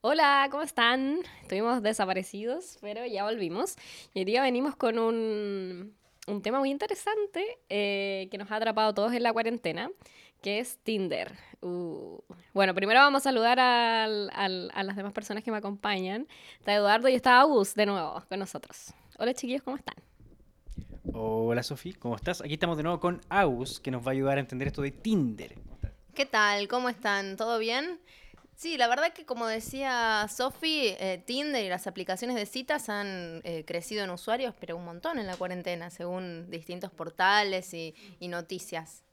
Hola, ¿cómo están? Estuvimos desaparecidos, pero ya volvimos. Y hoy día venimos con un, un tema muy interesante eh, que nos ha atrapado todos en la cuarentena, que es Tinder. Uh. Bueno, primero vamos a saludar al, al, a las demás personas que me acompañan. Está Eduardo y está Agus de nuevo con nosotros. Hola chiquillos, ¿cómo están? Hola Sofi, ¿cómo estás? Aquí estamos de nuevo con Agus, que nos va a ayudar a entender esto de Tinder. ¿Qué tal? ¿Cómo están? ¿Todo bien? Sí, la verdad que como decía Sofi, eh, Tinder y las aplicaciones de citas han eh, crecido en usuarios, pero un montón en la cuarentena, según distintos portales y, y noticias.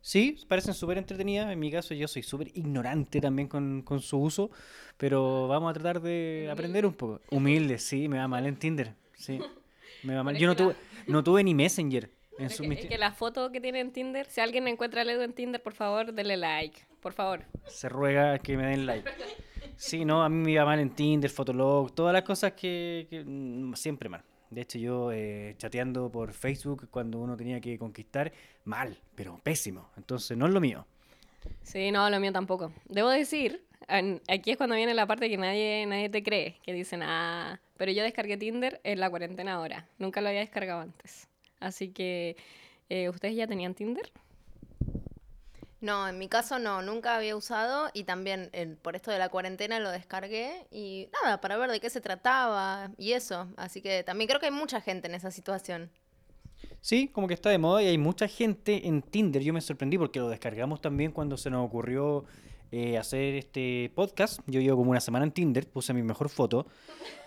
Sí, parecen súper entretenidas. En mi caso, yo soy súper ignorante también con, con, su uso, pero vamos a tratar de aprender un poco. Humilde, sí, me va mal en Tinder. Sí, me va mal. Yo no tuve, no tuve ni Messenger. En su, que, que, la foto que tiene en Tinder, si alguien encuentra el Edu en Tinder, por favor, denle like, por favor. Se ruega que me den like. Sí, no, a mí me iba mal en Tinder, Fotolog, todas las cosas que, que mm, siempre mal. De hecho, yo eh, chateando por Facebook cuando uno tenía que conquistar, mal, pero pésimo. Entonces, no es lo mío. Sí, no, lo mío tampoco. Debo decir, aquí es cuando viene la parte que nadie, nadie te cree, que dicen, ah, pero yo descargué Tinder en la cuarentena ahora. Nunca lo había descargado antes. Así que, eh, ¿ustedes ya tenían Tinder? No, en mi caso no, nunca había usado y también por esto de la cuarentena lo descargué y nada, para ver de qué se trataba y eso. Así que también creo que hay mucha gente en esa situación. Sí, como que está de moda y hay mucha gente en Tinder. Yo me sorprendí porque lo descargamos también cuando se nos ocurrió eh, hacer este podcast. Yo llevo como una semana en Tinder, puse mi mejor foto.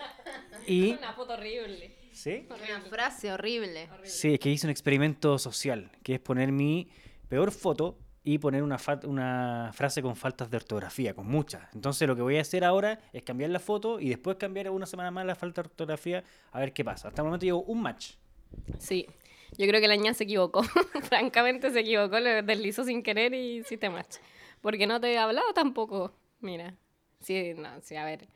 y... Una foto horrible. ¿Sí? Una frase horrible. Sí, es que hice un experimento social, que es poner mi peor foto y poner una, una frase con faltas de ortografía, con muchas. Entonces lo que voy a hacer ahora es cambiar la foto y después cambiar una semana más la falta de ortografía a ver qué pasa. Hasta el momento llevo un match. Sí, yo creo que la niña se equivocó. Francamente se equivocó, le deslizó sin querer y sí te match. Porque no te he hablado tampoco. Mira, sí, no, sí, a ver.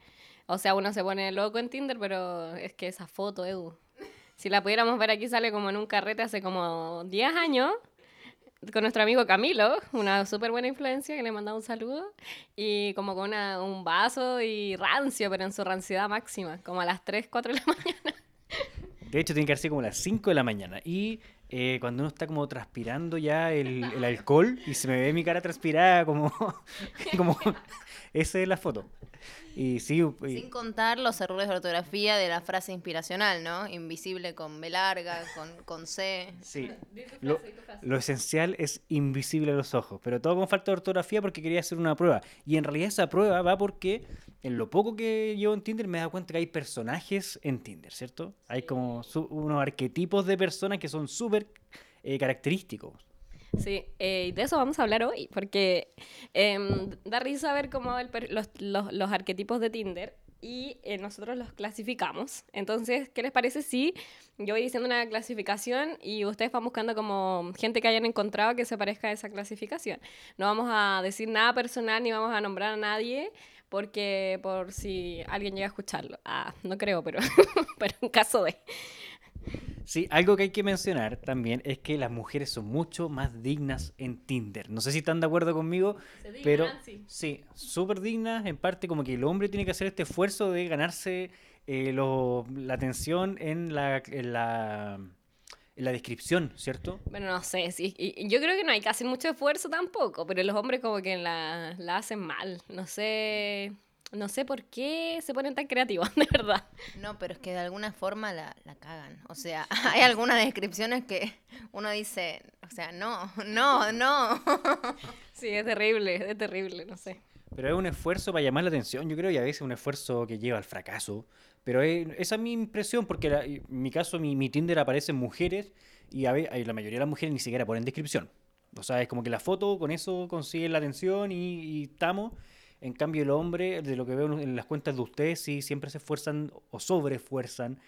O sea, uno se pone loco en Tinder, pero es que esa foto, Edu. Si la pudiéramos ver aquí, sale como en un carrete hace como 10 años con nuestro amigo Camilo, una súper buena influencia, que le mandaba un saludo, y como con una, un vaso y rancio, pero en su ranciedad máxima, como a las 3, 4 de la mañana. De hecho, tiene que ser como a las 5 de la mañana. Y eh, cuando uno está como transpirando ya el, el, alcohol y se me ve mi cara transpirada, como, como esa es la foto. Y sí, y... Sin contar los errores de ortografía de la frase inspiracional, ¿no? Invisible con B larga, con, con C. Sí. Lo, lo, esencial es invisible a los ojos, pero todo con falta de ortografía porque quería hacer una prueba. Y en realidad esa prueba va porque en lo poco que yo en Tinder me he dado cuenta que hay personajes en Tinder, ¿cierto? Hay como unos arquetipos de personas que son súper eh, característicos. Sí, eh, de eso vamos a hablar hoy, porque eh, da risa ver cómo el, los, los, los, arquetipos de Tinder y eh, nosotros los clasificamos. Entonces, ¿qué les parece si yo voy diciendo una clasificación y ustedes van buscando como gente que hayan encontrado que se parezca a esa clasificación? No vamos a decir nada personal ni vamos a nombrar a nadie porque por si alguien llega a escucharlo. Ah, no creo, pero, pero en caso de... Sí, algo que hay que mencionar también es que las mujeres son mucho más dignas en Tinder. No sé si están de acuerdo conmigo, dignan, pero sí, súper dignas. En parte como que el hombre tiene que hacer este esfuerzo de ganarse eh, lo, la atención en la, en la, en la descripción, ¿cierto? Bueno, no sé, sí. Y yo creo que no hay que hacer mucho esfuerzo tampoco, pero los hombres como que la, la hacen mal. No sé no sé por qué se ponen tan creativos, de verdad. No, pero es que de alguna forma la, la cagan. O sea, hay algunas descripciones que uno dice, o sea, no, no, no. Sí, es terrible, es terrible, no sé. Pero es un esfuerzo para llamar la atención, yo creo, y a veces un esfuerzo que lleva al fracaso. Pero es, esa es mi impresión, porque la, en mi caso, mi, mi Tinder aparecen mujeres y a veces, la mayoría de las mujeres ni siquiera ponen descripción. O sea, es como que la foto con eso consigue la atención y, y estamos. En cambio, el hombre, de lo que veo en las cuentas de ustedes, sí siempre se esfuerzan o sobreesfuerzan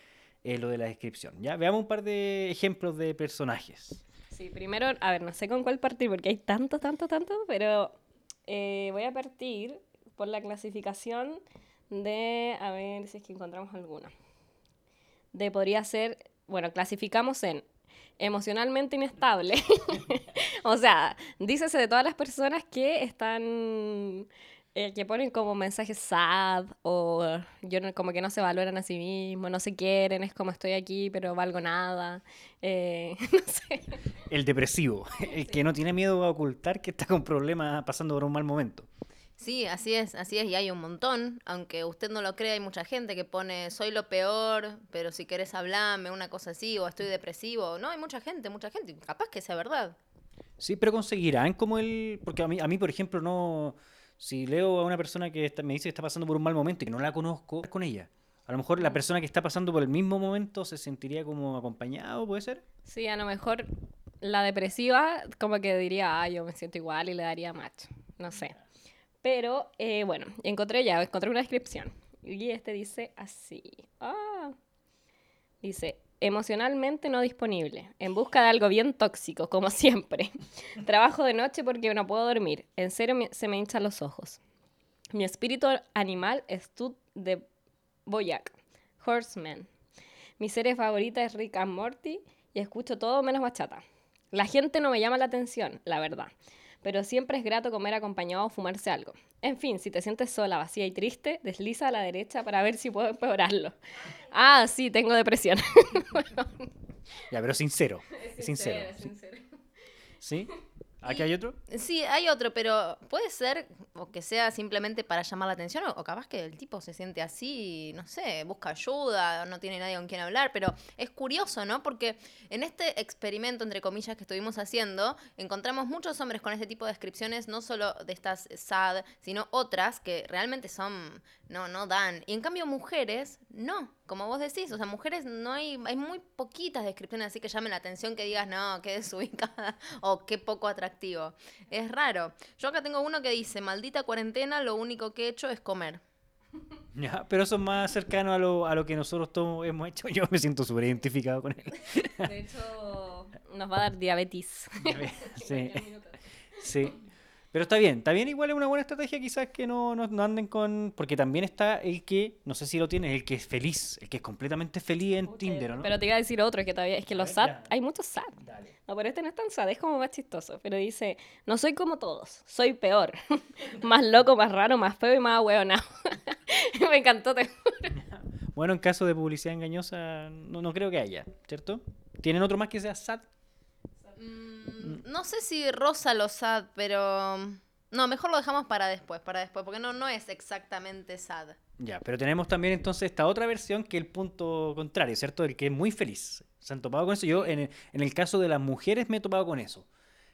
eh, lo de la descripción. ¿ya? Veamos un par de ejemplos de personajes. Sí, primero, a ver, no sé con cuál partir, porque hay tanto, tanto, tanto, pero eh, voy a partir por la clasificación de, a ver si es que encontramos alguna. De podría ser, bueno, clasificamos en emocionalmente inestable. o sea, dícese de todas las personas que están eh, que ponen como mensajes sad o yo no- como que no se valoran a sí mismos, no se quieren, es como estoy aquí pero valgo nada. eh, no sé. El depresivo, el que no tiene miedo a ocultar que está con problemas pasando por un mal momento. Sí, así es, así es, y hay un montón, aunque usted no lo crea, hay mucha gente que pone soy lo peor, pero si querés hablarme, una cosa así, o estoy depresivo. No, hay mucha gente, mucha gente, capaz que sea verdad. Sí, pero conseguirán como el... Porque a mí, a mí por ejemplo, no... Si leo a una persona que está- me dice que está pasando por un mal momento y que no la conozco, con ella. A lo mejor la persona que está pasando por el mismo momento se sentiría como acompañado, ¿puede ser? Sí, a lo mejor la depresiva como que diría, ah, yo me siento igual y le daría match, no sé. Pero eh, bueno, encontré ya, encontré una descripción. Y este dice así. Ah. Dice, emocionalmente no disponible, en busca de algo bien tóxico, como siempre. Trabajo de noche porque no puedo dormir. En serio se me hinchan los ojos. Mi espíritu animal es Tut de Boyac, Horseman. Mi serie favorita es Rick and Morty y escucho todo menos bachata. La gente no me llama la atención, la verdad, pero siempre es grato comer acompañado o fumarse algo. En fin, si te sientes sola, vacía y triste, desliza a la derecha para ver si puedo empeorarlo. Ah, sí, tengo depresión. Ya, pero sincero. Es sincero. ¿Sí? ¿Aquí hay otro? Sí, hay otro, pero puede ser o que sea simplemente para llamar la atención o, o capaz que el tipo se siente así, no sé, busca ayuda, no tiene nadie con quien hablar, pero es curioso, ¿no? Porque en este experimento, entre comillas, que estuvimos haciendo, encontramos muchos hombres con este tipo de descripciones, no solo de estas sad, sino otras que realmente son, no, no dan. Y en cambio mujeres, no, como vos decís, o sea, mujeres no hay, hay muy poquitas descripciones así que llamen la atención, que digas, no, qué desubicada o qué poco atractivo. Es raro. Yo acá tengo uno que dice, maldita cuarentena, lo único que he hecho es comer. Ya, pero eso es más cercano a lo, a lo que nosotros todos hemos hecho. Yo me siento súper identificado con él. De hecho, nos va a dar diabetes. Sí. Sí. Pero está bien, está bien igual es una buena estrategia quizás que no, no, no anden con... Porque también está el que, no sé si lo tienes, el que es feliz, el que es completamente feliz en Tinder, ¿o ¿no? Pero te iba a decir otro, que todavía es que los sad, hay muchos sad. Dale. No, pero este no es tan sad, es como más chistoso. Pero dice, no soy como todos, soy peor. más loco, más raro, más feo y más ahueonado. Me encantó. Te... Bueno, en caso de publicidad engañosa, no, no creo que haya, ¿cierto? ¿Tienen otro más que sea sad? Mm, no sé si rosa lo sad, pero... No, mejor lo dejamos para después, para después, porque no, no es exactamente sad. Ya, pero tenemos también entonces esta otra versión que es el punto contrario, ¿cierto? El que es muy feliz. ¿Se han topado con eso? Yo en el, en el caso de las mujeres me he topado con eso.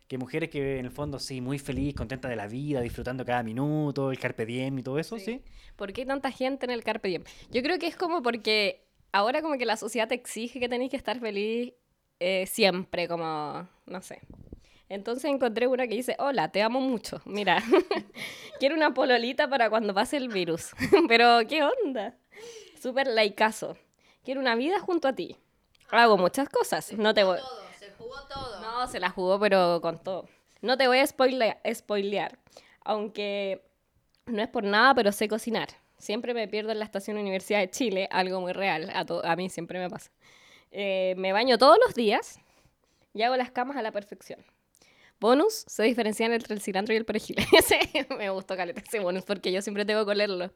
Que mujeres que en el fondo sí, muy feliz, contenta de la vida, disfrutando cada minuto, el carpe diem y todo eso, ¿sí? ¿Por qué hay tanta gente en el Carpe Diem? Yo creo que es como porque ahora como que la sociedad te exige que tenéis que estar feliz eh, siempre, como, no sé. Entonces encontré una que dice, hola, te amo mucho. Mira, quiero una pololita para cuando pase el virus. Pero, ¿qué onda? Súper laicazo. Quiero una vida junto a ti. Hago muchas cosas. No te voy... Todo, se jugó todo. No, se la jugó, pero con todo. No te voy a spoile- spoilear, aunque no es por nada, pero sé cocinar. Siempre me pierdo en la estación Universidad de Chile, algo muy real, a, a mí siempre me pasa. Eh, me baño todos los días y hago las camas a la perfección. Bonus, se diferencian entre el cilantro y el perejil. Ese me gustó caleta ese bonus porque yo siempre tengo que olerlo.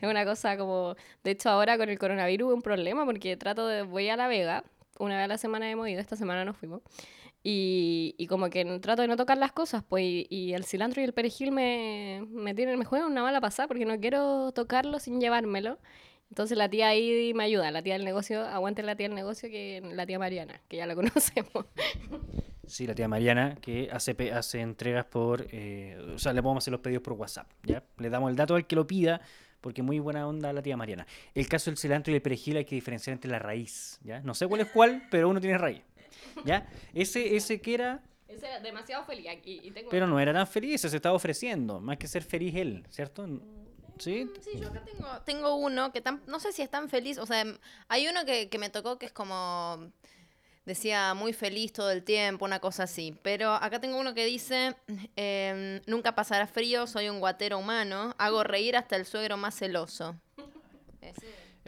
Es una cosa como... De hecho, ahora con el coronavirus un problema porque trato de... Voy a La Vega, una vez a la semana hemos ido, esta semana no fuimos. Y, y como que trato de no tocar las cosas, pues, y, y el cilantro y el perejil me, me tienen, me juegan una mala pasada porque no quiero tocarlo sin llevármelo. Entonces la tía ahí me ayuda, la tía del negocio, aguante la tía del negocio que la tía Mariana, que ya la conocemos. Sí, la tía Mariana, que hace, hace entregas por... eh, o sea, le podemos hacer los pedidos por WhatsApp, ¿ya? Le damos el dato al que lo pida, porque muy buena onda la tía Mariana. El caso del cilantro y el perejil hay que diferenciar entre la raíz, ¿ya? No sé cuál es cuál, pero uno tiene raíz, ¿ya? Ese, ese que era... Ese era demasiado feliz aquí. Y tengo... Pero no era tan feliz, se estaba ofreciendo, más que ser feliz él, ¿cierto? ¿Sí? Sí, yo acá tengo, tengo uno que tan- no sé si es tan feliz, o sea, hay uno que, que me tocó que es como, decía, muy feliz todo el tiempo, una cosa así, pero acá tengo uno que dice, em, nunca pasará frío, soy un guatero humano, hago reír hasta el suegro más celoso.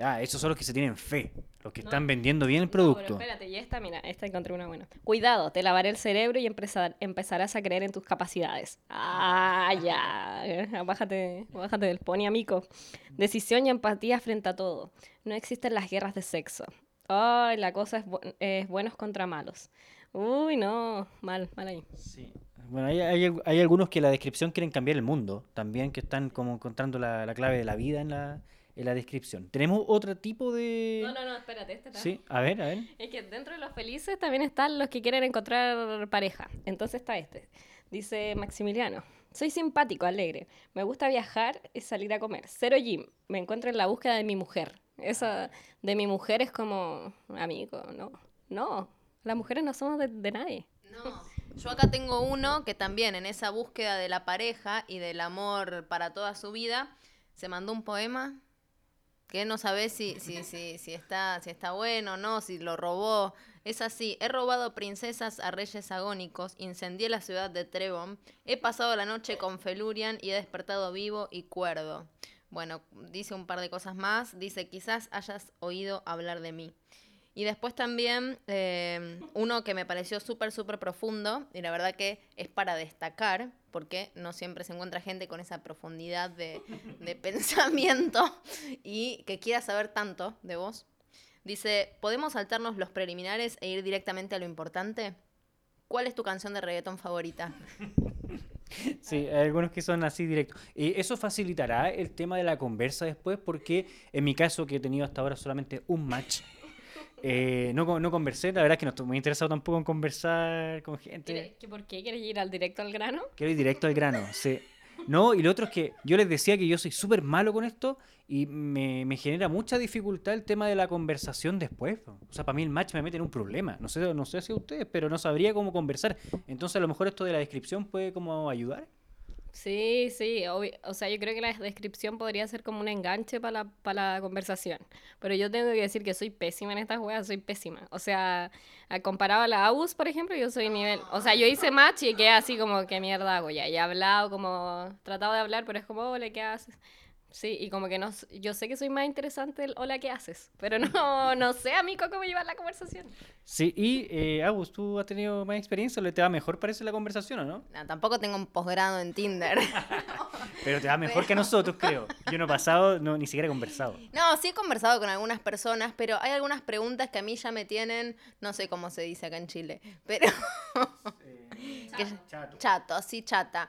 Ah, esos son los que se tienen fe, los que No. están vendiendo bien el No, pero producto. espérate, y esta, mira, esta encontré una buena. Cuidado, te lavaré el cerebro y empezar- empezarás a creer en tus capacidades. Ah, ya. Bájate, bájate del pony, amigo. Decisión y empatía frente a todo. No existen las guerras de sexo. Ay, la cosa es, bu- es buenos contra malos. Uy, no, mal, mal ahí. Sí. Bueno, hay, hay, hay algunos que en la descripción quieren cambiar el mundo, también que están como encontrando la, la clave de la vida en la, en la descripción. ¿Tenemos otro tipo de...? No, no, no, espérate, este está. Sí, a ver, a ver. Es que dentro de los felices también están los que quieren encontrar pareja. Entonces está este. Dice Maximiliano. Soy simpático, alegre. Me gusta viajar y salir a comer. Cero gym. Me encuentro en la búsqueda de mi mujer. Esa de mi mujer es como amigo, no. No, las mujeres no somos de, de nadie. No. Yo acá tengo uno que también en esa búsqueda de la pareja y del amor para toda su vida, se mandó un poema que no sabe si, si, si, si, está, si está bueno o no, si lo robó. Es así, he robado princesas a reyes agónicos, incendié la ciudad de Trebon, he pasado la noche con Felurian y he despertado vivo y cuerdo. Bueno, dice un par de cosas más, dice quizás hayas oído hablar de mí. Y después también eh, uno que me pareció súper, súper profundo, y la verdad que es para destacar, porque no siempre se encuentra gente con esa profundidad de, de pensamiento y que quiera saber tanto de vos. Dice, ¿podemos saltarnos los preliminares e ir directamente a lo importante? ¿Cuál es tu canción de reggaetón favorita? Sí, hay algunos que son así directos. Eh, eso facilitará el tema de la conversa después, porque en mi caso, que he tenido hasta ahora solamente un match, eh, no, no conversé. La verdad es que no estoy muy interesado tampoco en conversar con gente. ¿Quieres- que ¿Por qué quieres ir al directo al grano? Quiero ir directo al grano, sí. No, y lo otro es que yo les decía que yo soy súper malo con esto y me, me genera mucha dificultad el tema de la conversación después. O sea, para mí el match me mete en un problema. No sé, no sé si a ustedes, pero no sabría cómo conversar. Entonces a lo mejor esto de la descripción puede como ayudar. Sí, sí, o sea, yo creo que la descripción podría ser como un enganche para la, para la conversación. Pero yo tengo que decir que soy pésima en estas weas, soy pésima. O sea, comparado a la AUS, por ejemplo, yo soy nivel. O sea, yo hice match y quedé así como, ¿qué mierda hago ya? Y he hablado, como, tratado de hablar, pero es como, hola, ¿qué haces? Sí, y como que no, yo sé que soy más interesante el hola, ¿qué haces? Pero no, no sé, amigo, cómo llevar la conversación. Sí, y eh, Agus, ¿tú has tenido más experiencia? ¿Le te va mejor parece la conversación o no? No, tampoco tengo un posgrado en Tinder. Pero te va mejor que a nosotros, creo. Yo no he pasado, no, ni siquiera he conversado. No, sí he conversado con algunas personas, pero hay algunas preguntas que a mí ya me tienen, no sé cómo se dice acá en Chile, pero que- chato, sí, chata.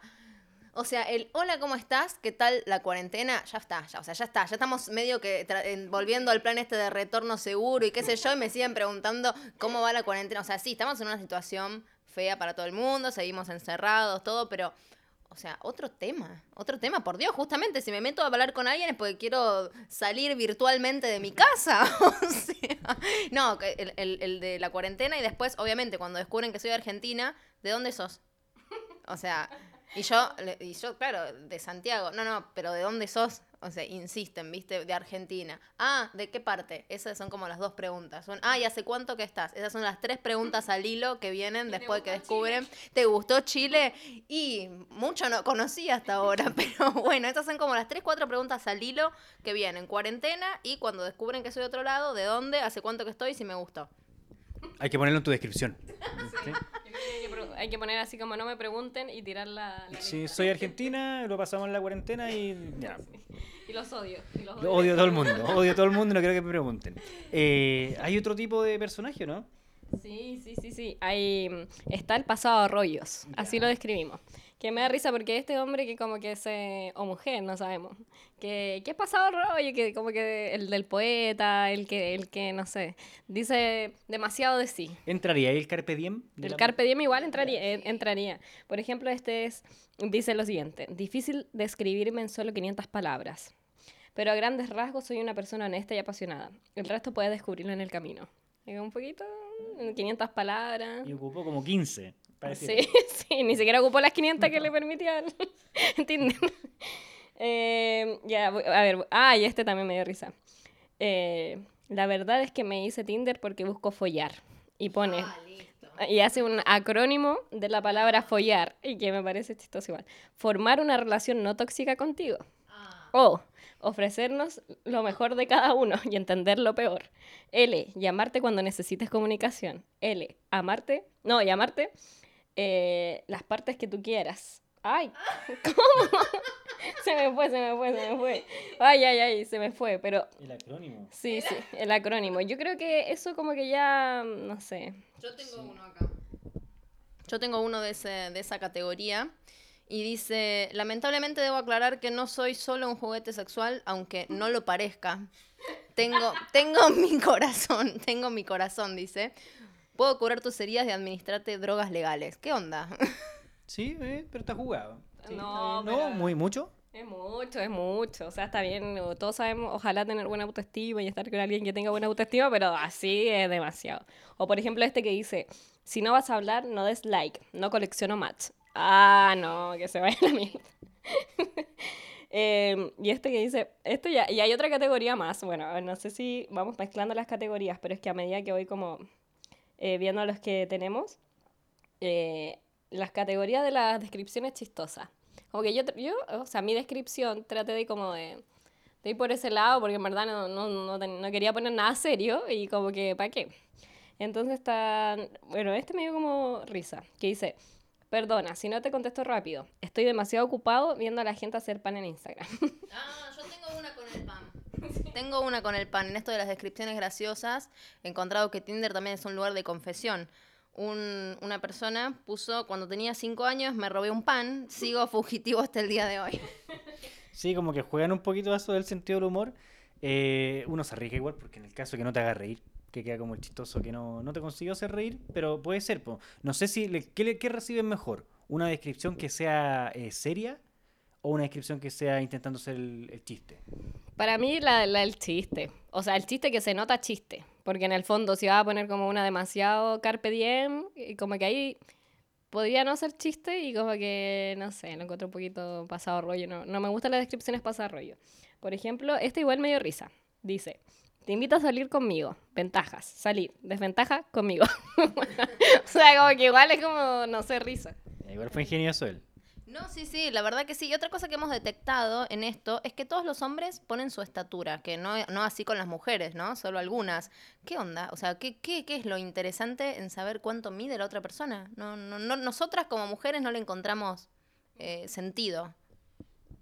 O sea, el hola, ¿cómo estás? ¿Qué tal la cuarentena? Ya está, ya, o sea, ya está. Ya estamos medio que volviendo al plan este de retorno seguro y qué sé yo, y me siguen preguntando cómo va la cuarentena. O sea, sí, estamos en una situación fea para todo el mundo, seguimos encerrados, todo, pero o sea, otro tema, otro tema, por Dios, justamente si me meto a hablar con alguien es porque quiero salir virtualmente de mi casa. O sea, no, el, el- el de la cuarentena y después, obviamente, cuando descubren que soy de Argentina, ¿de dónde sos? O sea, y yo, y yo, claro, de Santiago. No, no, pero ¿de dónde sos? O sea, insisten, ¿viste? De Argentina. Ah, ¿de qué parte? Esas son como las dos preguntas. Son, ah, ¿y hace cuánto que estás? Esas son las tres preguntas al hilo que vienen después de que descubren. ¿Te gustó Chile? Y mucho no conocí hasta ahora, pero bueno, esas son como las tres, cuatro preguntas al hilo que vienen. Cuarentena y cuando descubren que soy de otro lado, ¿de dónde? ¿Hace cuánto que estoy? Si me gustó. Hay que ponerlo en tu descripción. ¿sí? Creo hay que poner así como no me pregunten y tirar la... la Sí, lista. soy argentina, lo pasamos en la cuarentena y ya. Y los odio. y los Lo Odio a todo el mundo, odio a todo el mundo, no quiero que me pregunten. Eh, ¿Hay otro tipo de personaje, no? Sí, sí, sí, sí. Hay, mm, está el pasado a rollos, así lo describimos. Que me da risa porque este hombre que como que se... o mujer, no sabemos. Que, que es pasado a rollo, que como que el del poeta, el que, el que, no sé, dice demasiado de sí. ¿Entraría el Carpe Diem? de El la- Carpe Diem igual entraría, eh, entraría. Por ejemplo, este es, dice lo siguiente, difícil describirme en solo 500 palabras, pero a grandes rasgos soy una persona honesta y apasionada. El resto puedes descubrirlo en el camino. Un poquito, en 500 palabras. Y ocupó como 15. Para Sí, sí, ni siquiera ocupó las 500 que le permitía el Tinder. Eh, ya, a ver, ah, y este también me dio risa. Eh, la verdad es que me hice Tinder porque busco follar. Y pone, y hace un acrónimo de la palabra follar, y que me parece chistoso igual. Formar una relación no tóxica contigo. O ofrecernos lo mejor de cada uno y entender lo peor. L, llamarte cuando necesites comunicación. L, amarte, no, llamarte eh, las partes que tú quieras. Ay, ¿cómo? se me fue, se me fue, se me fue. Ay, ay, ay, se me fue, pero El acrónimo. sí, sí, el acrónimo. Yo creo que eso como que ya, no sé. Yo tengo uno acá. Yo tengo uno de, ese- de esa categoría. Y dice, lamentablemente debo aclarar que no soy solo un juguete sexual, aunque no lo parezca. Tengo, tengo mi corazón, tengo mi corazón, dice. Puedo curar tus heridas y administrarte drogas legales. ¿Qué onda? Sí, eh, pero está jugado. Sí, No, está no, muy mucho. Es mucho, es mucho. O sea, está bien, todos sabemos, ojalá tener buena autoestima y estar con alguien que tenga buena autoestima, pero así es demasiado. O por ejemplo este que dice, si no vas a hablar, no des like, no colecciono match. Ah, no, que se vaya la mierda. Eh, y este que dice, esto ya, y hay otra categoría más, bueno, no sé si vamos mezclando las categorías, pero es que a medida que voy como eh, viendo los que tenemos, eh, las categorías de las descripciones chistosas. Como que yo, yo, o sea, mi descripción traté de como de, de ir por ese lado, porque en verdad no, no, no, no quería poner nada serio y como que, ¿para qué? Entonces está, bueno, este me dio como risa, que dice, perdona, si no te contesto rápido, estoy demasiado ocupado viendo a la gente hacer pan en Instagram. Ah, yo tengo una con el pan. Tengo una con el pan. En esto de las descripciones graciosas, he encontrado que Tinder también es un lugar de confesión. Un- una persona puso, cuando tenía cinco años me robé un pan, sigo fugitivo hasta el día de hoy. Sí, como que juegan un poquito eso del sentido del humor. Eh, uno se arriesga igual, porque en el caso que no te haga reír, que queda como el chistoso que no, no te consiguió hacer reír, pero puede ser. No sé si le- ¿qué, qué reciben mejor? ¿Una descripción que sea eh, seria o una descripción que sea intentando ser el, el chiste? Para mí, la, la- el chiste. O sea, el chiste que se nota chiste. Porque en el fondo, si vas a poner como una demasiado carpe diem, y como que ahí podría no ser chiste y como que, no sé, lo encuentro un poquito pasado rollo. No, no me gustan las descripciones pasado rollo. Por ejemplo, este igual me dio risa. Dice, te invito a salir conmigo. Ventajas, salir. Desventaja, conmigo. o sea, como que igual es como, no sé, risa. Igual fue ingenioso él. No, sí, sí, la verdad que sí. Y otra cosa que hemos detectado en esto es que todos los hombres ponen su estatura, que no, no así con las mujeres, ¿no? Solo algunas. ¿Qué onda? O sea, ¿qué, qué, qué es lo interesante en saber cuánto mide la otra persona? No, no, no, nosotras como mujeres no le encontramos eh, sentido.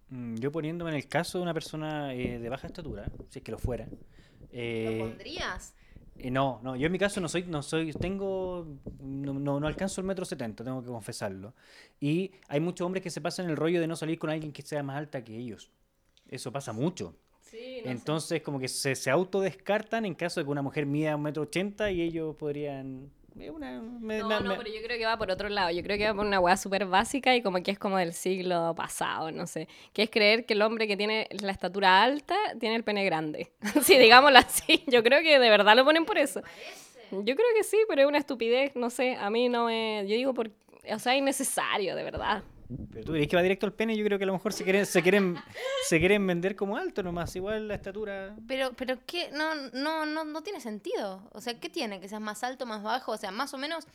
Mm, Yo poniéndome en el caso de una persona eh, de baja estatura, si es que lo fuera. ¿Lo eh, pondrías? Eh, no, no, yo en mi caso no soy, no soy, tengo, no, no, no alcanzo el metro setenta, tengo que confesarlo. Y hay muchos hombres que se pasan el rollo de no salir con alguien que sea más alta que ellos. Eso pasa mucho. Sí, Entonces, como que se, se autodescartan en caso de que una mujer mida un metro ochenta y ellos podrían... una- me- No, me- no, me- pero yo creo que va por otro lado. Yo creo que va por una weá súper básica y como que es como del siglo pasado, no sé. Que es creer que el hombre que tiene la estatura alta tiene el pene grande. sí, digámoslo así. Yo creo que de verdad lo ponen por eso. Yo creo que sí, pero es una estupidez, no sé. A mí no me. Yo digo, por... o sea, es innecesario, de verdad. Pero tú dirías que va directo al pene, yo creo que a lo mejor se quieren, se quieren, se quieren vender como alto nomás, igual la estatura... Pero, pero ¿qué? No, no, no, no tiene sentido. O sea, ¿qué tiene? Que seas más alto, más bajo. O sea, más o menos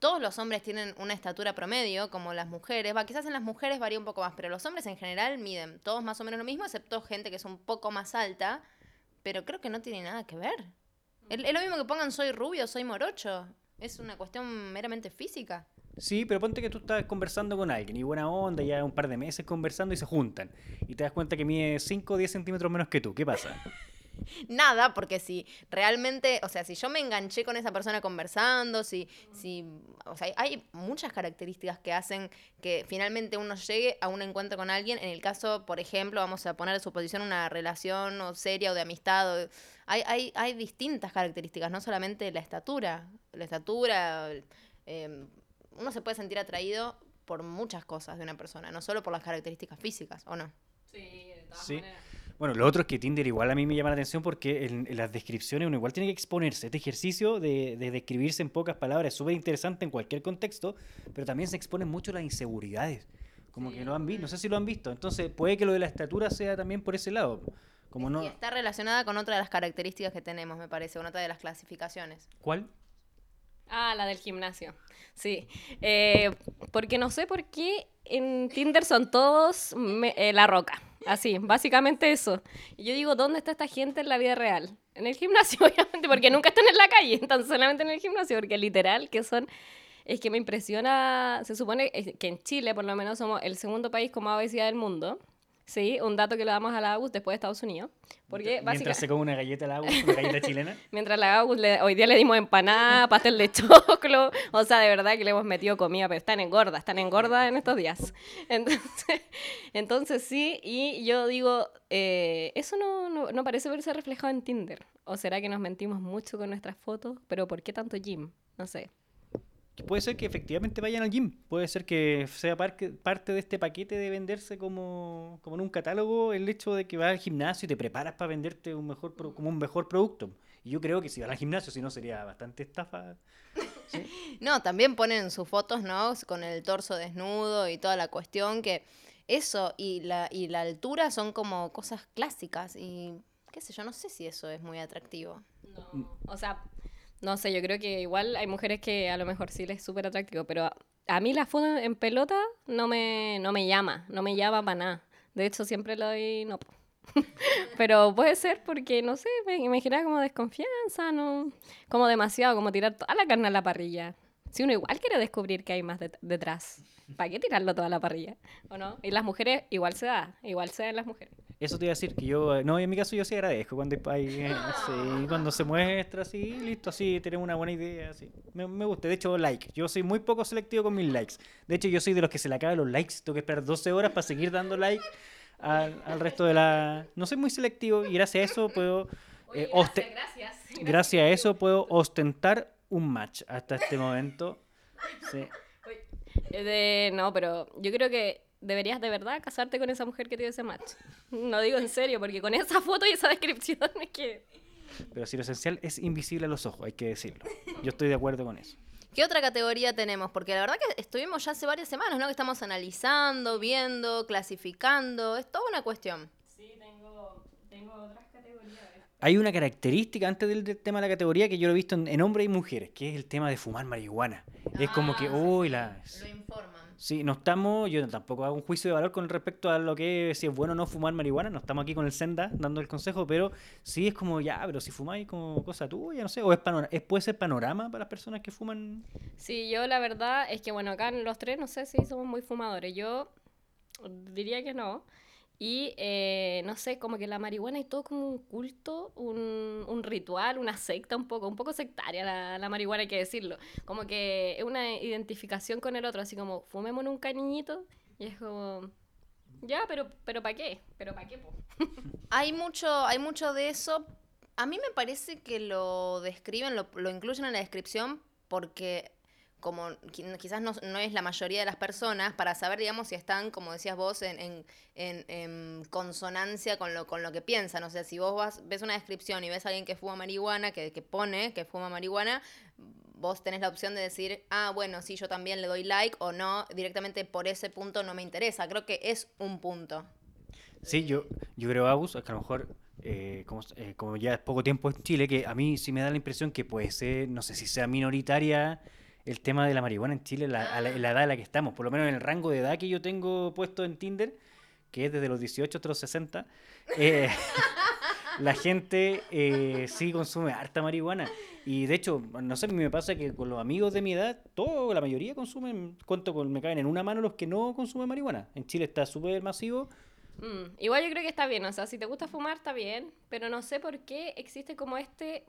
todos los hombres tienen una estatura promedio, como las mujeres. Va, quizás en las mujeres varía un poco más, pero los hombres en general miden todos más o menos lo mismo, excepto gente que es un poco más alta. Pero creo que no tiene nada que ver. Es lo mismo que pongan soy rubio, soy morocho. Es una cuestión meramente física. Sí, pero ponte que tú estás conversando con alguien y buena onda, ya un par de meses conversando y se juntan. Y te das cuenta que mide 5 o 10 centímetros menos que tú. ¿Qué pasa? Nada, porque si realmente, o sea, si yo me enganché con esa persona conversando, si, si, o sea, hay muchas características que hacen que finalmente uno llegue a un encuentro con alguien. En el caso, por ejemplo, vamos a poner a su posición una relación o seria o de amistad. hay, hay, hay distintas características, no solamente la estatura. La estatura, eh, uno se puede sentir atraído por muchas cosas de una persona, no solo por las características físicas, ¿o no? Sí, de todas Sí. Bueno, lo otro es que Tinder igual a mí me llama la atención porque en, en las descripciones uno igual tiene que exponerse. Este ejercicio de, de describirse en pocas palabras es súper interesante en cualquier contexto, pero también se exponen mucho las inseguridades. Como que lo han visto, no sé si lo han visto. Entonces puede que lo de la estatura sea también por ese lado. Como no... Y está relacionada con otra de las características que tenemos, me parece, con otra de las clasificaciones. ¿Cuál? Ah, la del gimnasio. Sí. Eh, porque no sé por qué en Tinder son todos eh, la roca. Así, básicamente eso. Y yo digo, ¿dónde está esta gente en la vida real? En el gimnasio, obviamente, porque nunca están en la calle, están solamente en el gimnasio, porque literal que son... Es que me impresiona, se supone que en Chile por lo menos somos el segundo país con más obesidad del mundo. Sí, un dato que le damos a la AUS después de Estados Unidos. Porque Mientras se come una galleta al agua, una galleta chilena. Mientras la Agus le- hoy día le dimos empanada, pastel de choclo, o sea, de verdad que le hemos metido comida, pero están engordas, están engordas en estos días. Entonces, entonces sí, y yo digo, eh, eso no, no, no parece verse reflejado en Tinder. ¿O será que nos mentimos mucho con nuestras fotos? Pero ¿por qué tanto gym? No sé. Puede ser que efectivamente vayan al gym, puede ser que sea parque- parte de este paquete de venderse como, como en un catálogo el hecho de que vas al gimnasio y te preparas para venderte un mejor pro- como un mejor producto. Y yo creo que si vas al gimnasio, si no sería bastante estafa. No, también ponen sus fotos, ¿no? Con el torso desnudo y toda la cuestión que eso y la, y la altura son como cosas clásicas y qué sé yo, no sé si eso es muy atractivo. No, o sea, no sé, yo creo que igual hay mujeres que a lo mejor sí les es súper atractivo, pero a, a mí la foto en pelota no me, no me llama, no me llama para nada. De hecho, siempre le doy no. pero puede ser porque, no sé, me, me genera como desconfianza, ¿no? Como demasiado, como tirar toda la carne a la parrilla. Si uno igual quiere descubrir qué hay más det- detrás, ¿para qué tirarlo toda a la parrilla? ¿O no? Y las mujeres igual se da, igual se da en las mujeres. Eso te iba a decir que yo, no, en mi caso yo sí agradezco cuando hay, eh, sí, cuando se muestra así, listo, así, tenemos una buena idea, así. Me, me gusta, de hecho, like. Yo soy muy poco selectivo con mis likes. De hecho, yo soy de los que se le acaban los likes, tengo que esperar 12 horas para seguir dando like al, al resto de la... No soy muy selectivo y gracias a eso puedo... eh, gracias a eso puedo ostentar un match hasta este momento. Sí. De- no, pero yo creo que deberías de verdad casarte con esa mujer que te dio ese match. No digo en serio, porque con esa foto y esa descripción es que... Pero si lo esencial es invisible a los ojos, hay que decirlo. Yo estoy de acuerdo con eso. ¿Qué otra categoría tenemos? Porque la verdad que estuvimos ya hace varias semanas, ¿no? Que estamos analizando, viendo, clasificando, es toda una cuestión. Sí, tengo, tengo otras categorías. Hay una característica antes del, del tema de la categoría que yo lo he visto en, en hombres y mujeres, que es el tema de fumar marihuana. es como que, Ah, uy, la... Lo informan. Sí, no estamos, yo tampoco hago un juicio de valor con respecto a lo que si es bueno o no fumar marihuana, no estamos aquí con el Senda dando el consejo, pero sí es como, ya, pero si fumáis como cosa tuya, no sé, o es, panora- es puede ser panorama para las personas que fuman. Sí, yo la verdad es que, bueno, acá los tres no sé si somos muy fumadores. Yo diría que no. Y eh, no sé, como que la marihuana es todo como un culto, un, un ritual, una secta un poco, un poco sectaria la, la marihuana, hay que decirlo. Como que es una identificación con el otro, así como fumemos un cariñito y es como, ya, pero, pero ¿para qué? ¿Pero para qué? po? Hay mucho, hay mucho de eso. A mí me parece que lo describen, lo, lo incluyen en la descripción porque como qui- quizás no, no es la mayoría de las personas, para saber, digamos, si están, como decías vos, en, en- en- en consonancia con lo, con lo que piensan. O sea, si vos vas, ves una descripción y ves a alguien que fuma marihuana, que, que pone que fuma marihuana, vos tenés la opción de decir, ah, bueno, sí, yo también le doy like o no, directamente por ese punto no me interesa. Creo que es un punto. Sí, yo, yo creo, Agus, que a lo mejor, eh, como, eh, como ya es poco tiempo en Chile, que a mí sí me da la impresión que puede ser, no sé si sea minoritaria el tema de la marihuana en Chile, la, la, edad en la que estamos, por lo menos en el rango de edad que yo tengo puesto en Tinder, que es desde los 18 hasta los 60, eh, la gente eh, sí consume harta marihuana. Y de hecho, no sé, me pasa que con los amigos de mi edad, todo, la mayoría consumen, cuento con, me caen en una mano los que no consumen marihuana. En Chile está súper masivo. Mm, igual yo creo que está bien, o sea, si te gusta fumar está bien, pero no sé por qué existe como este,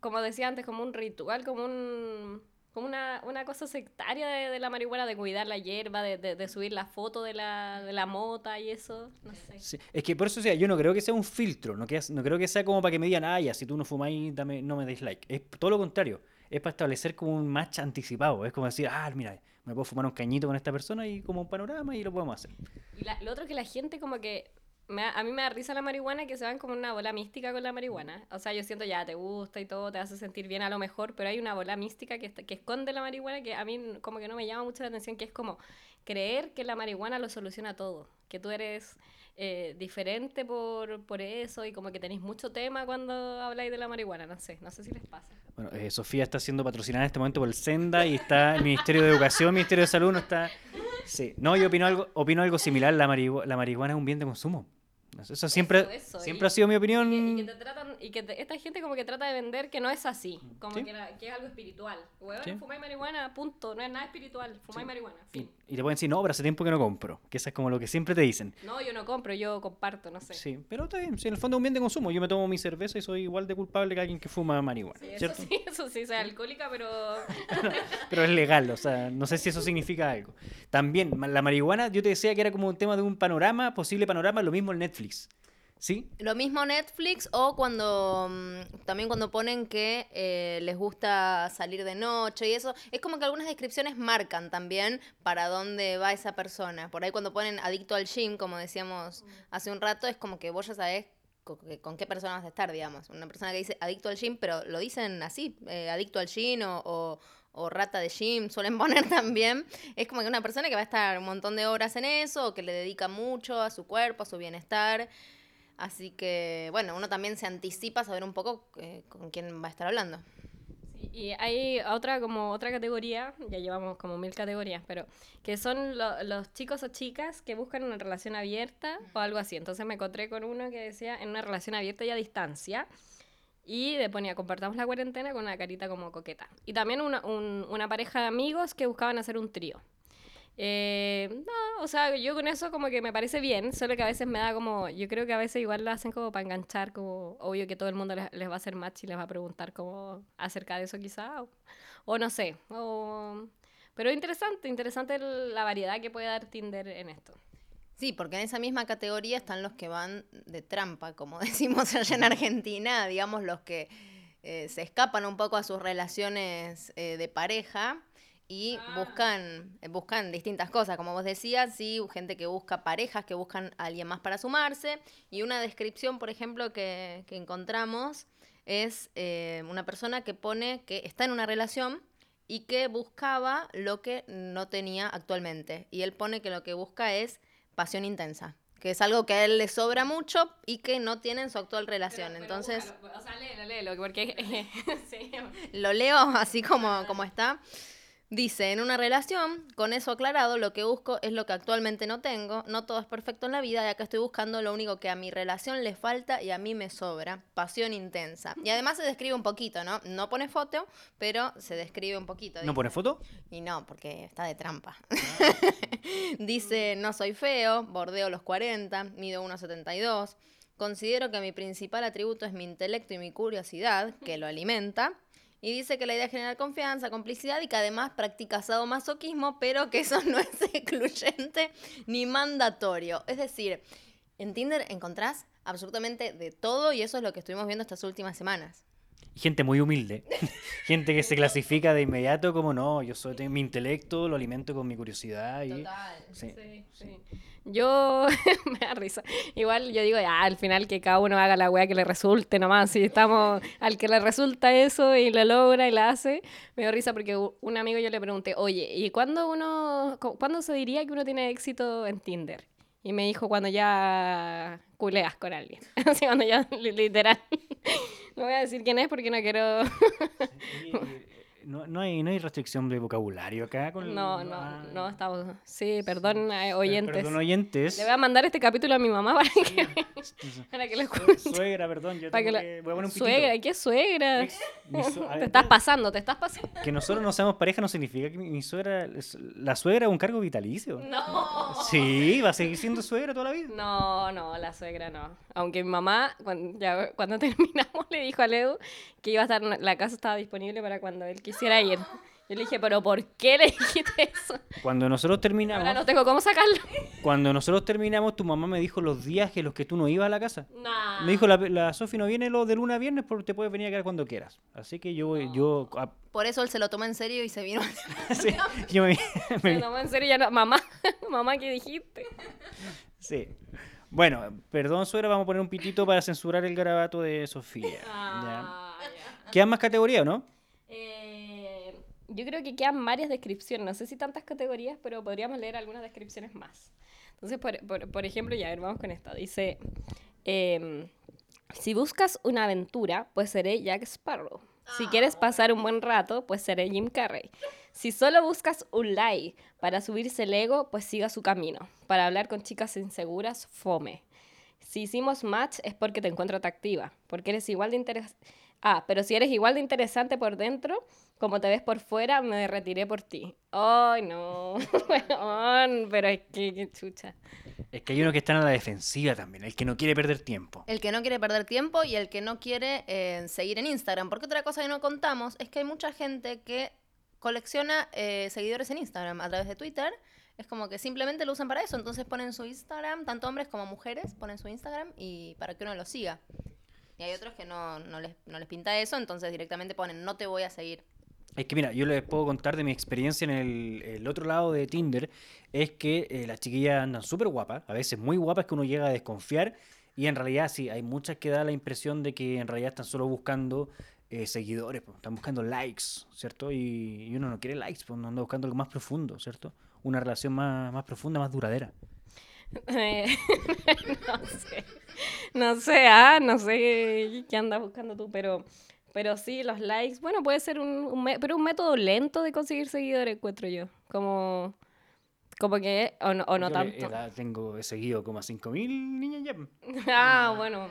como decía antes, como un ritual, como un como una, una cosa sectaria de, de la marihuana, de cuidar la hierba, de, de- de subir la foto de la, de la mota y eso, no sé. Sí, Es que por eso, o sea, yo no creo que sea un filtro, no, que, no creo que sea como para que me digan, ah, ya, si tú no fumáis, dame, no me deis like. Es todo lo contrario, es para establecer como un match anticipado, es como decir, ah, mira, me puedo fumar un cañito con esta persona y como un panorama y lo podemos hacer. Y la- lo otro que la gente como que... me a mí me da risa la marihuana que se van como una bola mística con la marihuana. O sea, yo siento ya te gusta y todo, te hace sentir bien a lo mejor, pero hay una bola mística que, está- que esconde la marihuana que a mí como que no me llama mucho la atención, que es como creer que la marihuana lo soluciona todo, que tú eres eh, diferente por, por eso y como que tenéis mucho tema cuando habláis de la marihuana, no sé, no sé si les pasa. Bueno, eh, Sofía está siendo patrocinada en este momento por el Senda y está el Ministerio de Educación, el Ministerio de Salud no está... Sí, no, yo opino algo, opino algo similar, la, marihu- la marihuana es un bien de consumo. Eso siempre, Eso, siempre y- ha sido mi Y opinión. que, y que te tratan, y que te- esta gente como que trata de vender que no es así, como Sí. que, la- que es algo espiritual. Huevón, Sí. fumáis marihuana, punto, no es nada espiritual, fumáis marihuana, Y, fin. y te pueden decir, no, pero hace tiempo que no compro. Que eso es como lo que siempre te dicen. No, yo no compro, yo comparto, no sé. Sí, pero está bien. Si en el fondo es un bien de consumo. Yo me tomo mi cerveza y soy igual de culpable que alguien que fuma marihuana. Sí, eso ¿Cierto? sí, eso sí, soy alcohólica, pero Pero es legal, o sea, no sé si eso significa algo. También, la marihuana, yo te decía que era como un tema de un panorama, posible panorama, lo mismo en Netflix. ¿Sí? Lo mismo Netflix o cuando mm, también cuando ponen que eh, les gusta salir de noche y eso. Es como que algunas descripciones marcan también para dónde va esa persona. Por ahí cuando ponen adicto al gym, como decíamos hace un rato, es como que vos ya sabés con qué persona vas a estar, digamos. Una persona que dice adicto al gym, pero lo dicen así, eh, adicto al gym o, o- o rata de gym, suelen poner también. Es como que una persona que va a estar un montón de horas en eso, o que le dedica mucho a su cuerpo, a su bienestar. Así que, bueno, uno también se anticipa a saber un poco eh, con quién va a estar hablando. Y hay otra como otra categoría, ya llevamos como mil categorías, pero que son lo- los chicos o chicas que buscan una relación abierta o algo así. Entonces me encontré con uno que decía en una relación abierta y a distancia. Y le ponía, compartamos la cuarentena con una carita como coqueta. Y también una, un- una pareja de amigos que buscaban hacer un trío. Eh, no, o sea, yo con eso como que me parece bien, solo que a veces me da como, yo creo que a veces igual lo hacen como para enganchar, como obvio que todo el mundo les, les va a hacer match y les va a preguntar como acerca de eso quizá, o, o no sé, o, pero interesante, interesante la variedad que puede dar Tinder en esto. Sí, porque en esa misma categoría están los que van de trampa, como decimos allá en Argentina, digamos los que eh, se escapan un poco a sus relaciones eh, de pareja y buscan, eh, buscan distintas cosas, como vos decías, sí, gente que busca parejas, que buscan a alguien más para sumarse, y una descripción, por ejemplo, que, que encontramos es eh, una persona que pone que está en una relación y que buscaba lo que no tenía actualmente. Y él pone que lo que busca es pasión intensa, que es algo que a él le sobra mucho y que no tiene en su actual relación. Pero- pero Entonces, o sea, léelo, léelo, porque sí, lo leo así como, como está. Dice, en una relación, con eso aclarado, lo que busco es lo que actualmente no tengo. No todo es perfecto en la vida, ya que estoy buscando lo único que a mi relación le falta y a mí me sobra. Pasión intensa. Y además se describe un poquito, ¿no? No pone foto, pero se describe un poquito. ¿No dice. pone foto? Y no, porque está de trampa. Dice, no soy feo, bordeo los 40, mido 1,72. Considero que mi principal atributo es mi intelecto y mi curiosidad, que lo alimenta. Y dice que la idea es generar confianza, complicidad y que además practica sadomasoquismo, pero que eso no es excluyente ni mandatorio. Es decir, en Tinder encontrás absolutamente de todo y eso es lo que estuvimos viendo estas últimas semanas. Gente muy humilde. Gente que se clasifica de inmediato como no, yo soy tengo mi intelecto, lo alimento con mi curiosidad y sí. Sí, sí. Yo me da risa. Igual yo digo, ya, al final que cada uno haga la weá que le resulte nomás. Si estamos al que le resulta eso y lo logra y la hace, me da risa porque un amigo yo le pregunté, oye, ¿y cuándo uno, cu- cuándo se diría que uno tiene éxito en Tinder? Y me dijo cuando ya culeas con alguien. Así cuando ya li- literal. No voy a decir quién es porque no quiero. No, no, hay, no hay restricción de vocabulario acá con No, no, Ah, no estamos. Sí, perdón, eh, oyentes. Perdón, oyentes. Le voy a mandar este capítulo a mi mamá para que, para que lo escuche. Suegra, perdón, yo Para que tengo la- que- voy a poner un pitito. Suegra, ¿qué suegra? Mi- mi su- a Te estás pasando, te estás pasando. Que nosotros no seamos pareja no significa que mi, mi suegra... La suegra es un cargo vitalicio. No. Sí, va a seguir siendo suegra toda la vida. No, no, la suegra no. Aunque mi mamá, cuando, ya, cuando terminamos, le dijo a Leo que iba a estar, la casa estaba disponible para cuando él quisiera ir. Yo le dije, pero ¿por qué le dijiste eso? Cuando nosotros terminamos, Ahora no tengo cómo sacarlo. cuando nosotros terminamos, tu mamá me dijo los días en los que tú no ibas a la casa. No. Me dijo, la, la Sofi no viene los de lunes a viernes porque te puedes venir a quedar cuando quieras. Así que yo, yo, a- Por eso él se lo tomó en serio y se vino. sí, yo me, me- tomó en serio ya no. Mamá, mamá, ¿qué dijiste? sí. Bueno, perdón, suegra, vamos a poner un pitito para censurar el garabato de Sofía. Ah, ya. ¿Quedan más categorías o no? Eh, yo creo que quedan varias descripciones. No sé si tantas categorías, pero podríamos leer algunas descripciones más. Entonces, por, por- por ejemplo, ya a ver, vamos con esta. Dice, em, si buscas una aventura, pues seré Jack Sparrow. Si quieres pasar un buen rato, pues seré Jim Carrey. Si solo buscas un like para subirse el ego, pues siga su camino. Para hablar con chicas inseguras, fome. Si hicimos match es porque te encuentro atractiva, porque eres igual de interesante. Ah, pero si eres igual de interesante por dentro, como te ves por fuera, me derretiré por ti. Ay, no. Pero es que, qué chucha. Es que hay uno que está a la defensiva también, el que no quiere perder tiempo. El que no quiere perder tiempo y el que no quiere eh, seguir en Instagram. Porque otra cosa que no contamos es que hay mucha gente que colecciona eh, seguidores en Instagram a través de Twitter. Es como que simplemente lo usan para eso. Entonces ponen su Instagram, tanto hombres como mujeres ponen su Instagram y para que uno lo siga. Y hay otros que no, no les, no les pinta eso, entonces directamente ponen no te voy a seguir. Es que mira, yo les puedo contar de mi experiencia en el, otro lado de Tinder, es que eh, las chiquillas andan súper guapas, a veces muy guapas que uno llega a desconfiar, y en realidad sí, hay muchas que da la impresión de que en realidad están solo buscando eh, seguidores, están buscando likes, ¿cierto? Y, uno no quiere likes, uno anda buscando algo más profundo, ¿cierto? Una relación más, profunda, más duradera. Eh, no sé. No sé, ah, no sé qué andas buscando tú, pero, pero sí, los likes, bueno, puede ser un, un pero un método lento de conseguir seguidores, encuentro yo. Como, como que, o no, o no Yo tanto. edad tengo he seguido como a 5.000 niñas ya. Ah, bueno,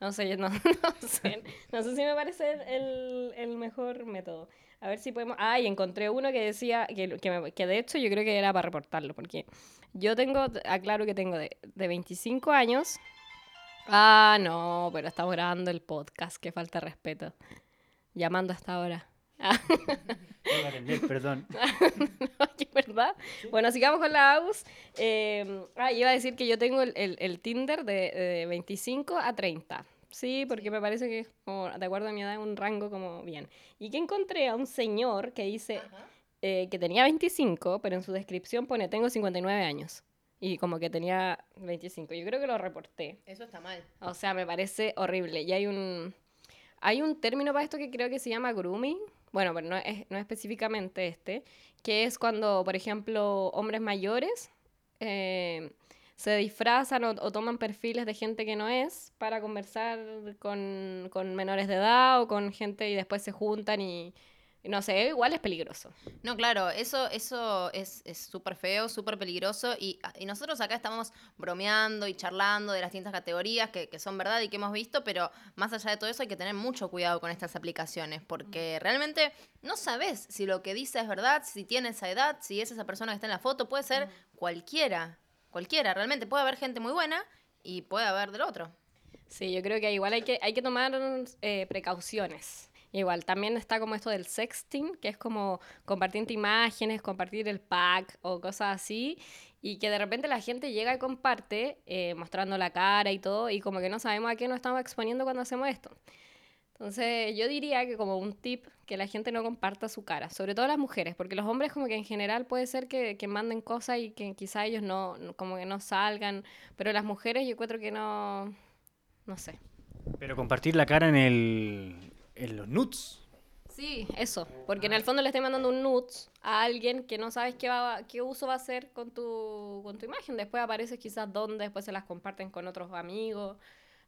no sé, no, no sé, no sé si me parece el, el- mejor método. A ver si podemos... Ah, y encontré uno que decía, que, que, me- que de hecho yo creo que era para reportarlo, porque yo tengo, aclaro que tengo de, de 25 años. Ah, no, pero estamos grabando el podcast, que falta de respeto. Llamando hasta ahora. Ah, No atender, perdón. Oye, ¿verdad? Bueno, sigamos con la AUS. Eh, ah, iba a decir que yo tengo el, el- el Tinder de, de 25 a 30. Sí, porque me parece que es como, de acuerdo a mi edad, un rango como bien. Y que encontré a un señor que dice eh, que tenía 25, pero en su descripción pone tengo 59 años. Y como que tenía 25. Yo creo que lo reporté. Eso está mal. O sea, me parece horrible. Y hay un, hay un término para esto que creo que se llama grooming. Bueno, pero no es, no específicamente este. Que es cuando, por ejemplo, hombres mayores eh, se disfrazan o, o toman perfiles de gente que no es para conversar con, con menores de edad o con gente y después se juntan y, y no sé, igual es peligroso. No, claro, eso, eso es es súper feo, súper peligroso. Y, y nosotros acá estamos bromeando y charlando de las distintas categorías que, que son verdad y que hemos visto, pero más allá de todo eso hay que tener mucho cuidado con estas aplicaciones, porque realmente no sabes si lo que dice es verdad, si tiene esa edad, si es esa persona que está en la foto, puede ser cualquiera, cualquiera, realmente puede haber gente muy buena y puede haber del otro. Sí, yo creo que igual hay que, hay que tomar eh, precauciones. Igual, también está como esto del sexting, que es como compartir imágenes, compartir el pack o cosas así, y que de repente la gente llega y comparte, eh, mostrando la cara y todo, y como que no sabemos a qué nos estamos exponiendo cuando hacemos esto. Entonces, yo diría que como un tip, que la gente no comparta su cara, sobre todo las mujeres, porque los hombres como que en general puede ser que, que manden cosas y que quizá ellos no, como que no salgan, pero las mujeres yo encuentro que no, no sé. Pero compartir la cara en el en los nudes. Sí, eso, porque en el fondo le estoy mandando un nudes a alguien que no sabes qué, va, qué uso va a hacer con tu, con tu imagen. Después aparece quizás dónde, después se las comparten con otros amigos.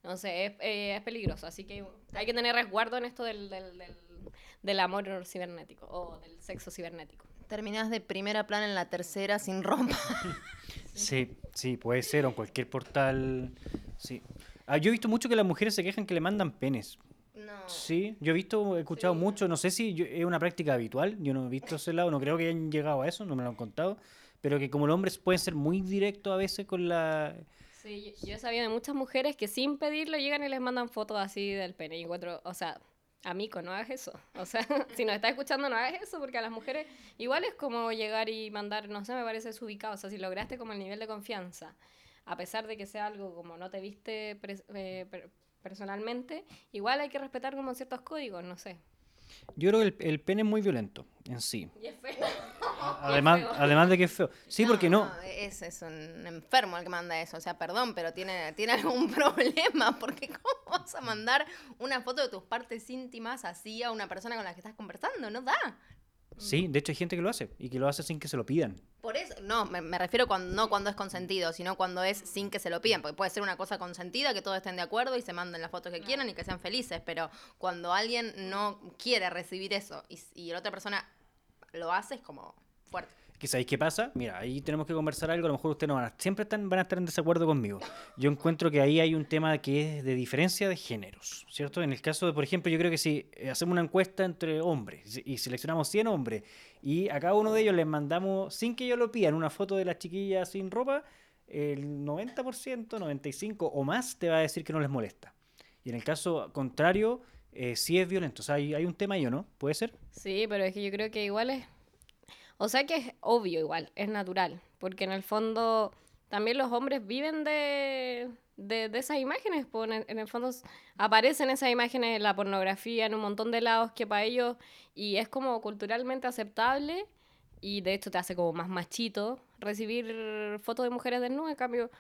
No sé, es, eh, es peligroso. Así que hay que tener resguardo en esto del, del, del, del amor cibernético o del sexo cibernético. Terminás de primera plana en la tercera sin ropa. Sí, sí, puede ser, o en cualquier portal. Sí. Ah, yo he visto mucho que las mujeres se quejan que le mandan penes. No. Sí, yo he visto, he escuchado mucho, no sé si yo- es una práctica habitual, yo no he visto ese lado, no creo que hayan llegado a eso, no me lo han contado, pero que como los hombres pueden ser muy directos a veces con la... Sí, yo, yo he sabido de muchas mujeres que sin pedirlo llegan y les mandan fotos así del pene. Y encuentro, o sea, amigo, no hagas eso. O sea, si nos estás escuchando, no hagas eso, porque a las mujeres igual es como llegar y mandar, no sé, me parece desubicado. O sea, si lograste como el nivel de confianza, a pesar de que sea algo como no te viste eh, personalmente, igual hay que respetar como ciertos códigos, no sé. Yo creo que el, el pene es muy violento en sí. Y es feo. Además, además de que es feo. Sí, porque no. Es, es un enfermo el que manda eso. O sea, perdón, pero tiene, tiene algún problema. Porque ¿cómo vas a mandar una foto de tus partes íntimas así a una persona con la que estás conversando? No da. Sí, de hecho hay gente que lo hace y que lo hace sin que se lo pidan. Por eso, no, me, me refiero cuando, no cuando es consentido, sino cuando es sin que se lo pidan, porque puede ser una cosa consentida, que todos estén de acuerdo y se manden las fotos que quieran y que sean felices, pero cuando alguien no quiere recibir eso y, y la otra persona lo hace, es como fuerte. ¿Que sabéis qué pasa? Mira, ahí tenemos que conversar algo, a lo mejor ustedes no van a, siempre están, van a estar en desacuerdo conmigo. Yo encuentro que ahí hay un tema que es de diferencia de géneros, ¿cierto? En el caso de, por ejemplo, yo creo que si hacemos una encuesta entre hombres y seleccionamos 100 hombres y a cada uno de ellos les mandamos, sin que ellos lo pidan, una foto de la chiquilla sin ropa, el 90%, 95% o más te va a decir que no les molesta. Y en el caso contrario, eh, sí es violento. O sea, hay, hay un tema ahí, ¿o no? ¿Puede ser? Sí, pero es que yo creo que igual es... O sea que es obvio igual, es natural, porque en el fondo también los hombres viven de, de, esas imágenes, en el, en el fondo aparecen esas imágenes en la pornografía, en un montón de lados que para ellos, y es como culturalmente aceptable, y de hecho te hace como más machito recibir fotos de mujeres desnudas, en cambio,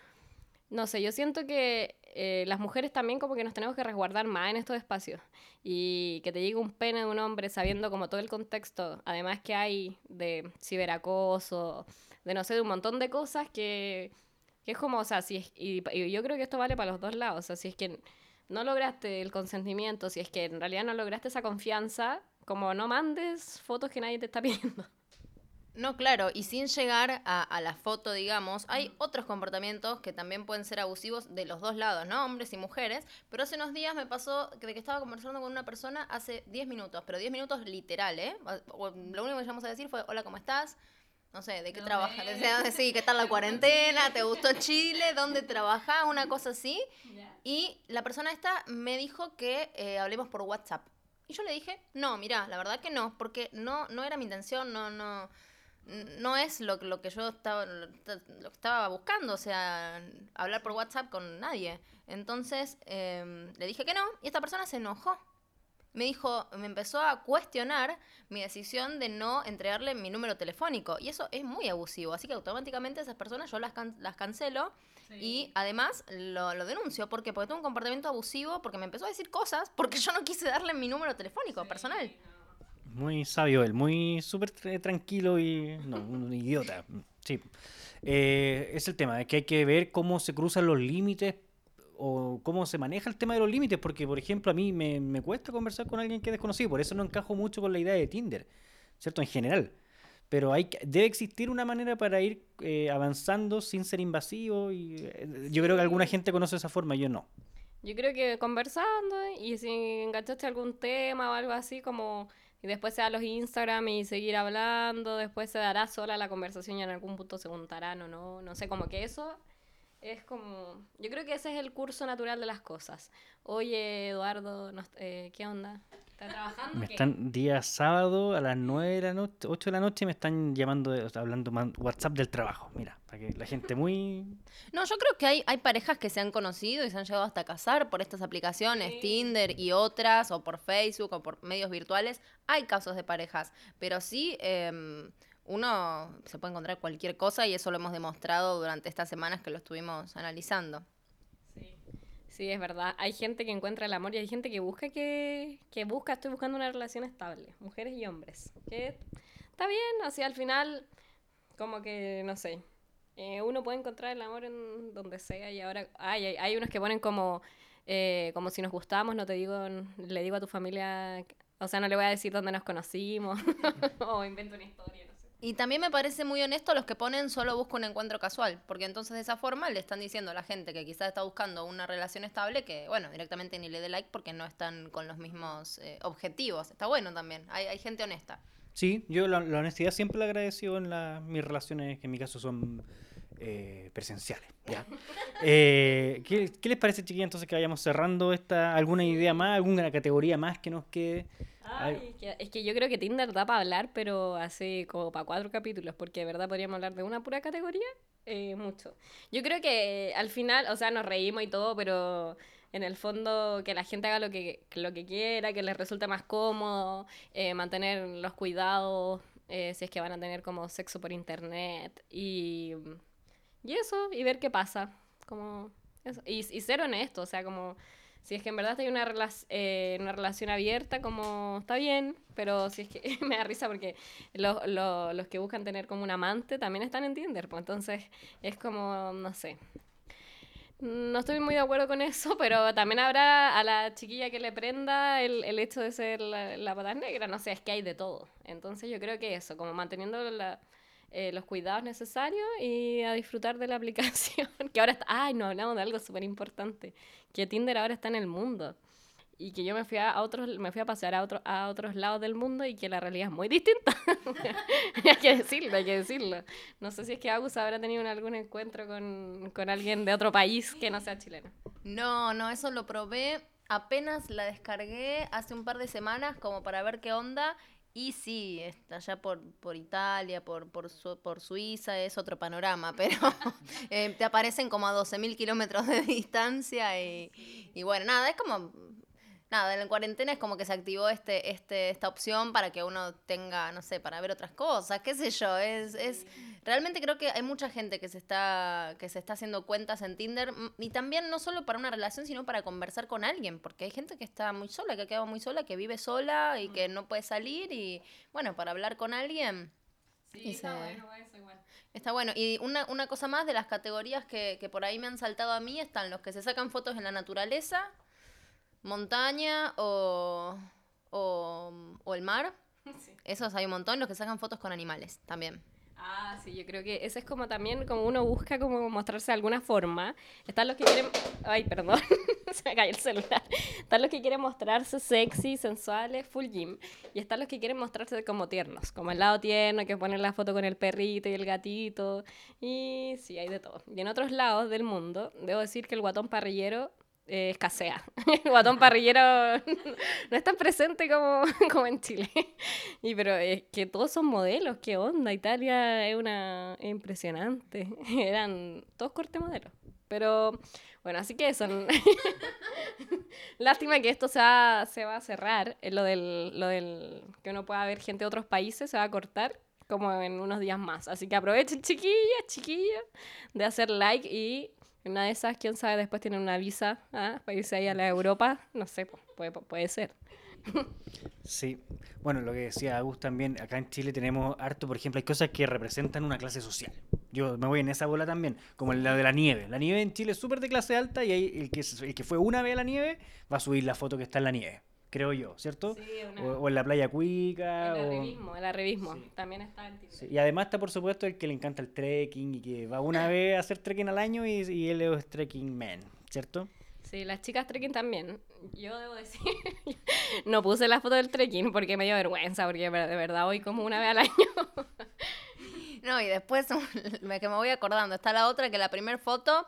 no sé, yo siento que eh, las mujeres también como que nos tenemos que resguardar más en estos espacios. Y que te llegue un pene de un hombre sabiendo como todo el contexto, además que hay de ciberacoso, de no sé, de un montón de cosas que, que es como, o sea, si es, y, yo creo que esto vale para los dos lados, o sea, si es que no lograste el consentimiento, si es que en realidad no lograste esa confianza, como no mandes fotos que nadie te está pidiendo. No, claro, y sin llegar a, a la foto, digamos, hay otros comportamientos que también pueden ser abusivos de los dos lados, ¿no? Hombres y mujeres. Pero hace unos días me pasó que, de que estaba conversando con una persona hace 10 minutos, pero 10 minutos literal, ¿eh? O- lo único que llegamos a decir fue, hola, ¿cómo estás? No sé, ¿de qué trabajas? O sea, sí, ¿qué tal la cuarentena? ¿Te gustó Chile? ¿Dónde trabajás? Una cosa así. Y la persona esta me dijo que eh, hablemos por WhatsApp. Y yo le dije, no, mira, la verdad que no, porque no, no era mi intención, no, no, no es lo, lo que yo estaba, lo que estaba buscando, o sea, hablar por WhatsApp con nadie. Entonces eh, le dije que no, y esta persona se enojó. Me dijo, me empezó a cuestionar mi decisión de no entregarle mi número telefónico. Y eso es muy abusivo. Así que automáticamente esas personas yo las, can- las cancelo y además lo, lo denuncio. ¿Por qué? Porque tuvo un comportamiento abusivo, porque me empezó a decir cosas, porque yo no quise darle mi número telefónico personal. Muy sabio él, muy súper tra- tranquilo y. No, un idiota. Sí. Eh, es el tema, es que hay que ver cómo se cruzan los límites o cómo se maneja el tema de los límites, porque, por ejemplo, a mí me, me cuesta conversar con alguien que es desconocido, por eso no encajo mucho con la idea de Tinder, ¿cierto? En general. Pero hay debe existir una manera para ir eh, avanzando sin ser invasivo y eh, yo creo que alguna gente conoce esa forma, yo no. Yo creo que conversando y si enganchaste algún tema o algo así como y después se da los Instagram y seguir hablando, después se dará sola la conversación y en algún punto se juntarán o no, no sé, como que eso es como, yo creo que ese es el curso natural de las cosas. Oye, Eduardo, no- eh, ¿qué onda? Me ¿Qué? están día sábado a las 9 de la noche, 8 de la noche me están llamando, o sea, hablando WhatsApp del trabajo. Mira, para que la gente muy No, yo creo que hay, hay parejas que se han conocido y se han llegado hasta a casar por estas aplicaciones, Tinder y otras, o por Facebook o por medios virtuales. Hay casos de parejas, pero sí em, uno se puede encontrar cualquier cosa y eso lo hemos demostrado durante estas semanas que lo estuvimos analizando. Sí. Es verdad. Hay gente que encuentra el amor y hay gente que busca que, que busca, estoy buscando una relación estable, mujeres y hombres. Que está bien, así al final, como que, no sé, eh, uno puede encontrar el amor en donde sea y ahora hay, hay, hay unos que ponen como, eh, como si nos gustamos, no te digo, le digo a tu familia, o sea, no le voy a decir dónde nos conocimos o invento una historia, no sé. Y también me parece muy honesto los que ponen solo busco un encuentro casual, porque entonces de esa forma le están diciendo a la gente que quizás está buscando una relación estable que, bueno, directamente ni le dé like porque no están con los mismos eh, objetivos. Está bueno también, hay, hay gente honesta. Sí, yo la, honestidad siempre la agradecido en la- mis relaciones, que en mi caso son eh, presenciales. ¿ya? Eh, ¿qué, qué les parece, chiquillos, entonces que vayamos cerrando esta alguna idea más, alguna categoría más que nos quede? Ay, que- es que yo creo que Tinder da para hablar, pero así como para cuatro capítulos, porque de verdad podríamos hablar de una pura categoría, eh, mucho. Yo creo que al final, o sea, nos reímos y todo, pero en el fondo que la gente haga lo que, que lo que quiera, que les resulte más cómodo, eh, mantener los cuidados, eh, si es que van a tener como sexo por internet, y, y eso, y ver qué pasa, como eso. Y, y ser honesto, o sea, como Si es que en verdad hay una, relac- eh, una relación abierta, como está bien, pero si es que me da risa porque los, los, los que buscan tener como un amante también están en Tinder, pues entonces es como, no sé. No estoy muy de acuerdo con eso, pero también habrá a la chiquilla que le prenda el, el hecho de ser la, la pata negra, no sé, es que hay de todo. Entonces yo creo que eso, como manteniendo la- eh, los cuidados necesarios y a disfrutar de la aplicación, que ahora está, ay, no hablamos de algo súper importante, que Tinder ahora está en el mundo y que yo me fui a otros, me fui a pasear a, otro, a otros lados del mundo y que la realidad es muy distinta. hay que decirlo, hay que decirlo. No sé si es que Agus habrá tenido algún encuentro con, con alguien de otro país que no sea chileno. No, no, eso lo probé. Apenas la descargué hace un par de semanas como para ver qué onda. Y sí, allá por, por Italia, por, por, Su- por Suiza, es otro panorama, pero eh, te aparecen como a 12.000 kilómetros de distancia y, y bueno, nada, es como... Nada, en la cuarentena es como que se activó este, este, esta opción para que uno tenga, no sé, para ver otras cosas, qué sé yo, es realmente creo que hay mucha gente que se está que se está haciendo cuentas en Tinder mm, y también no solo para una relación, sino para conversar con alguien, porque hay gente que está muy sola, que ha quedado muy sola, que vive sola y que no puede salir y bueno, para hablar con alguien Y está se- bueno eso igual. Está bueno. Y una, una cosa más de las categorías que, que por ahí me han saltado a mí están los que se sacan fotos en la naturaleza, montaña o, o, o el mar. Sí. Esos hay un montón. Los que sacan fotos con animales también. Ah, sí, yo creo que ese es como también como uno busca como mostrarse de alguna forma. Están los que quieren... Ay, perdón, se me cayó el celular. Están los que quieren mostrarse sexy, sensuales, full gym. Y están los que quieren mostrarse como tiernos, como el lado tierno, que ponen la foto con el perrito y el gatito. Y sí, hay de todo. Y en otros lados del mundo, debo decir que el guatón parrillero eh, escasea. El guatón parrillero no es tan presente como, como en Chile. Y pero es que todos son modelos, qué onda, Italia es una es impresionante. Eran todos corte modelos. Pero bueno, así que eso. Lástima que esto se va, se va a cerrar. eh, Lo del, lo del que uno pueda ver gente de otros países se va a cortar como en unos días más. Así que aprovechen, chiquillas, chiquillas, de hacer like y una de esas, quién sabe, después tienen una visa ¿ah? para irse ahí a la Europa. No sé, pu- puede, puede ser. Sí, bueno, lo que decía Agus también, acá en Chile tenemos harto, por ejemplo, hay cosas que representan una clase social. Yo me voy en esa bola también, como la de la nieve. La nieve en Chile es súper de clase alta y ahí el que, el que fue una vez a la nieve va a subir la foto que está en la nieve, creo yo, ¿cierto? Sí, una- o, o en la playa Cuica. El o- arribismo, el arribismo. Sí. También está Tinder. Sí, Y además está, por supuesto, el que le encanta el trekking y que va una vez a hacer trekking al año y, y él es trekking man, ¿cierto? Sí, las chicas trekking también. Yo debo decir, no puse la foto del trekking porque me dio vergüenza, porque de verdad voy como una vez al año. No, y después me, que me voy acordando, está la otra que la primera foto,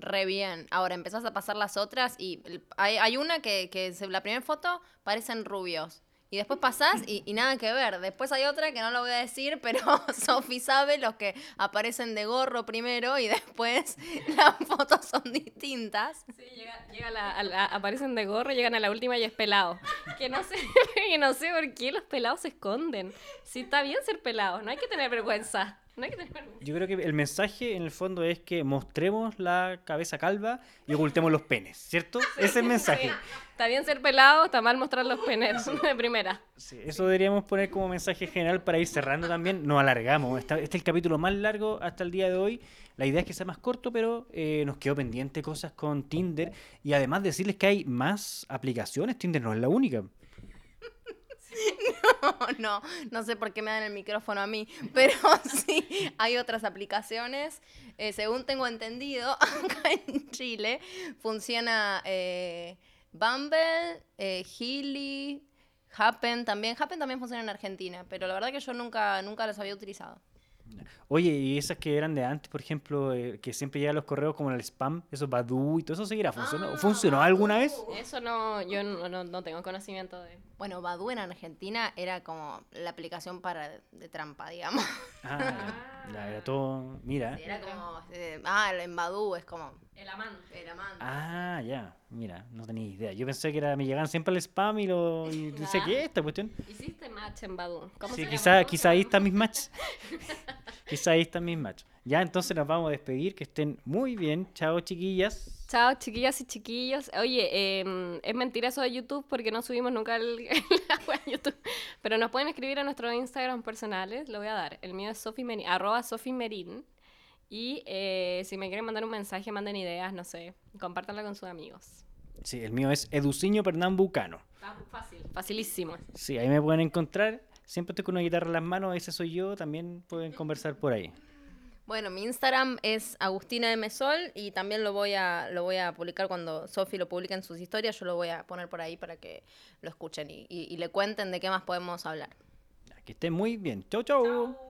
re bien. Ahora empezás a pasar las otras y hay, hay una que, que se- la primera foto parecen rubios. Y después pasás y, y nada que ver. Después hay otra que no lo voy a decir, pero Sofi sabe los que aparecen de gorro primero y después las fotos son distintas. Sí, llega, llega la- aparecen de gorro, llegan a la última y es pelado. Que no sé, que no sé por qué los pelados se esconden. Si está bien ser pelado, no hay que tener vergüenza. No hay que tener vergüenza. Yo creo que el mensaje en el fondo es que mostremos la cabeza calva y ocultemos los penes, ¿cierto? Ese es el mensaje. Está bien ser pelado, está mal mostrar los penes de primera. Sí, eso deberíamos poner como mensaje general para ir cerrando también. Nos alargamos. Este es el capítulo más largo hasta el día de hoy. La idea es que sea más corto, pero eh, nos quedó pendiente cosas con Tinder. Y además decirles que hay más aplicaciones. Tinder no es la única. No, no sé por qué me dan el micrófono a mí, pero sí, hay otras aplicaciones. Eh, según tengo entendido, acá en Chile funciona eh, Bumble, eh, Healy, Happen también. Happen también funciona en Argentina, pero la verdad que yo nunca, nunca los había utilizado. Oye, y esas que eran de antes, por ejemplo, eh, que siempre llegan los correos como el spam, esos Badu y todo eso seguirá. ¿Funcionó, Ah, ¿Funcionó alguna vez? Eso no, yo no, no- no tengo conocimiento de. Bueno, Badoo en Argentina era como la aplicación para de trampa, digamos. Ah, ya, ya, era todo. Mira. Sí, era como, eh, ah, en Badoo es como El amante. el amante. Ah, ya. Mira, no tenía idea. Yo pensé que era, me llegaban siempre al spam y lo. Y Ah. ¿qué es esta cuestión? Hiciste match en Badu. ¿Cómo Sí, se quizá, llama? quizá ahí están mis matches. quizá ahí están mis matches. Ya, entonces nos vamos a despedir. Que estén muy bien. Chao, chiquillas. Chao, chiquillas y chiquillos. Oye, em, es mentira eso de YouTube porque no subimos nunca el, a YouTube. Pero nos pueden escribir a nuestros Instagram personales. Lo voy a dar. El mío es Sofi Merin, arroba Sofi Merin. Y eh, si me quieren mandar un mensaje, manden ideas, no sé. Compártanla con sus amigos. Sí, el mío es Educiño Pernambucano. Fácil. Facilísimo. Sí, ahí me pueden encontrar. Siempre estoy con una guitarra en las manos, ese soy yo. También pueden conversar por ahí. Bueno, mi Instagram es Agustina M. Sol y también lo voy a, lo voy a publicar cuando Sofi lo publique en sus historias. Yo lo voy a poner por ahí para que lo escuchen y, y- y le cuenten de qué más podemos hablar. Que estén muy bien. Chau, chau.